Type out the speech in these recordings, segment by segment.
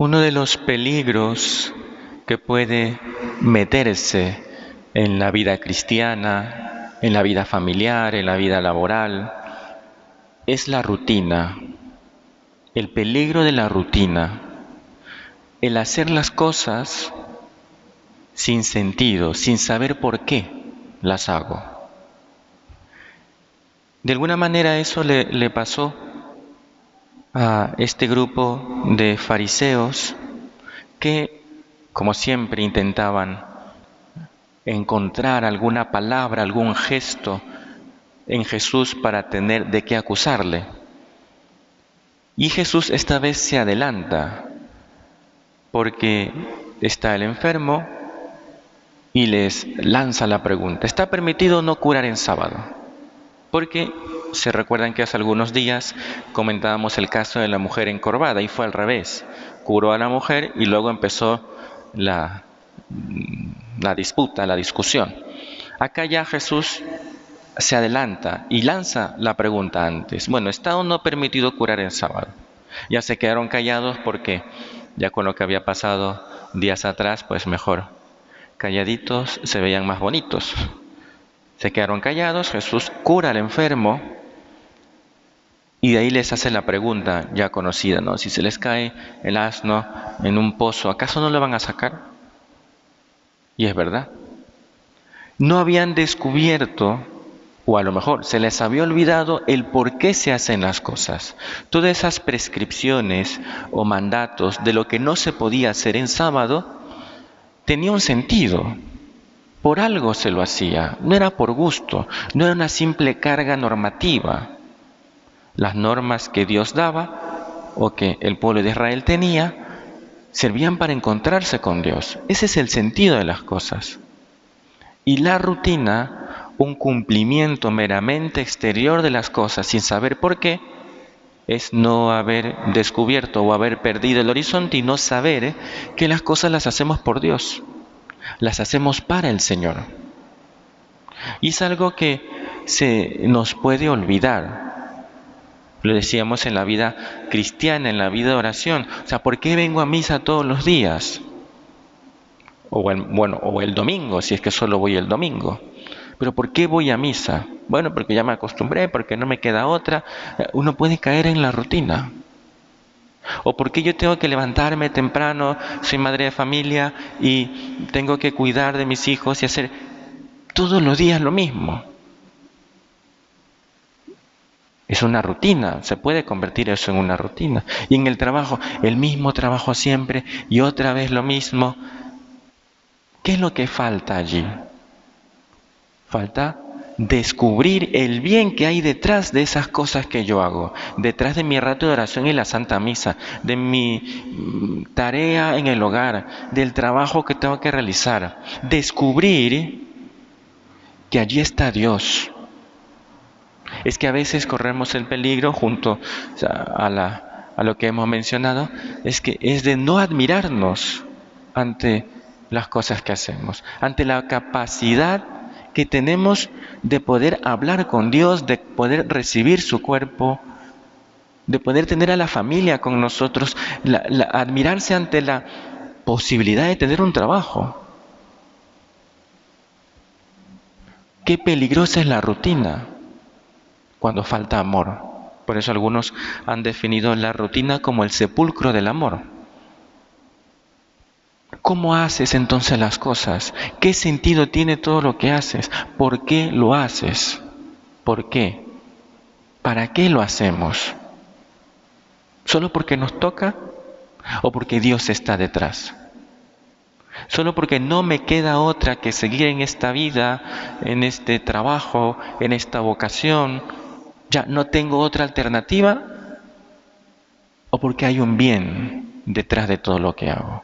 Uno de los peligros que puede meterse en la vida cristiana, en la vida familiar, en la vida laboral, es la rutina, el peligro de la rutina, el hacer las cosas sin sentido, sin saber por qué las hago. De alguna manera eso le, le pasó a este grupo de fariseos que, como siempre, intentaban encontrar alguna palabra, algún gesto en Jesús para tener de qué acusarle. Y Jesús esta vez se adelanta porque está el enfermo y les lanza la pregunta, ¿está permitido no curar en sábado? Porque se recuerdan que hace algunos días comentábamos el caso de la mujer encorvada y fue al revés. Curó a la mujer y luego empezó la, la disputa, la discusión. Acá ya Jesús se adelanta y lanza la pregunta antes. Bueno, ¿está o no permitido curar en sábado? Ya se quedaron callados porque ya con lo que había pasado días atrás, pues mejor calladitos se veían más bonitos. Se quedaron callados, Jesús cura al enfermo y de ahí les hace la pregunta ya conocida, ¿no? Si se les cae el asno en un pozo, ¿acaso no lo van a sacar? Y es verdad. No habían descubierto, o a lo mejor se les había olvidado el por qué se hacen las cosas. Todas esas prescripciones o mandatos de lo que no se podía hacer en sábado, tenía un sentido. Por algo se lo hacía, no era por gusto, no era una simple carga normativa las normas que Dios daba o que el pueblo de Israel tenía servían para encontrarse con Dios. Ese es el sentido de las cosas. Y la rutina, un cumplimiento meramente exterior de las cosas sin saber por qué, es no haber descubierto o haber perdido el horizonte y no saber que las cosas las hacemos por Dios, las hacemos para el Señor. Y es algo que se nos puede olvidar lo decíamos en la vida cristiana, en la vida de oración. O sea, ¿por qué vengo a misa todos los días? O el, bueno, o el domingo, si es que solo voy el domingo. Pero ¿por qué voy a misa? Bueno, porque ya me acostumbré, porque no me queda otra. Uno puede caer en la rutina. ¿O por qué yo tengo que levantarme temprano, soy madre de familia y tengo que cuidar de mis hijos y hacer todos los días lo mismo? Es una rutina, se puede convertir eso en una rutina. Y en el trabajo, el mismo trabajo siempre y otra vez lo mismo. ¿Qué es lo que falta allí? Falta descubrir el bien que hay detrás de esas cosas que yo hago, detrás de mi rato de oración en la Santa Misa, de mi mm, tarea en el hogar, del trabajo que tengo que realizar. Descubrir que allí está Dios, es que a veces corremos el peligro junto a, lo que hemos mencionado, es que es de no admirarnos ante las cosas que hacemos, ante la capacidad que tenemos de poder hablar con Dios, de poder recibir su cuerpo, de poder tener a la familia con nosotros, admirarse ante la posibilidad de tener un trabajo. Qué peligrosa es la rutina cuando falta amor. Por eso algunos han definido la rutina como el sepulcro del amor. ¿Cómo haces entonces las cosas? ¿Qué sentido tiene todo lo que haces? ¿Por qué lo haces? ¿Por qué? ¿Para qué lo hacemos? ¿Solo porque nos toca o porque Dios está detrás? Solo porque no me queda otra que seguir en esta vida, en este trabajo, en esta vocación, ya no tengo otra alternativa o porque hay un bien detrás de todo lo que hago.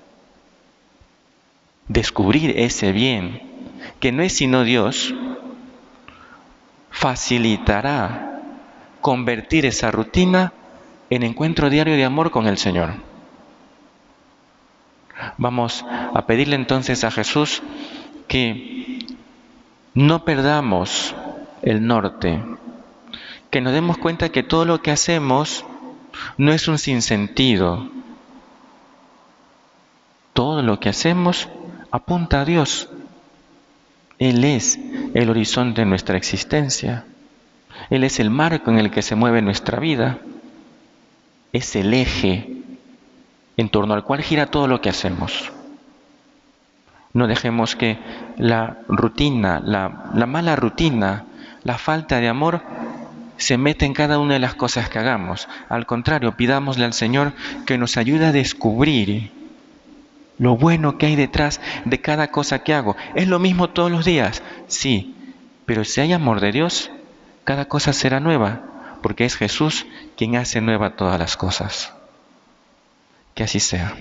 Descubrir ese bien, que no es sino Dios, facilitará convertir esa rutina en encuentro diario de amor con el Señor. Vamos a pedirle entonces a Jesús que no perdamos el norte, que nos demos cuenta que todo lo que hacemos no es un sinsentido, Todo lo que hacemos apunta a Dios. Él es el horizonte de nuestra existencia. Él es el marco en el que se mueve nuestra vida. Es el eje en torno al cual gira todo lo que hacemos. No dejemos que la rutina, la, la mala rutina, la falta de amor se meta en cada una de las cosas que hagamos. Al contrario, pidámosle al Señor que nos ayude a descubrir lo bueno que hay detrás de cada cosa que hago. ¿Es lo mismo todos los días? Sí, pero si hay amor de Dios, cada cosa será nueva, porque es Jesús quien hace nueva todas las cosas. Que así sea.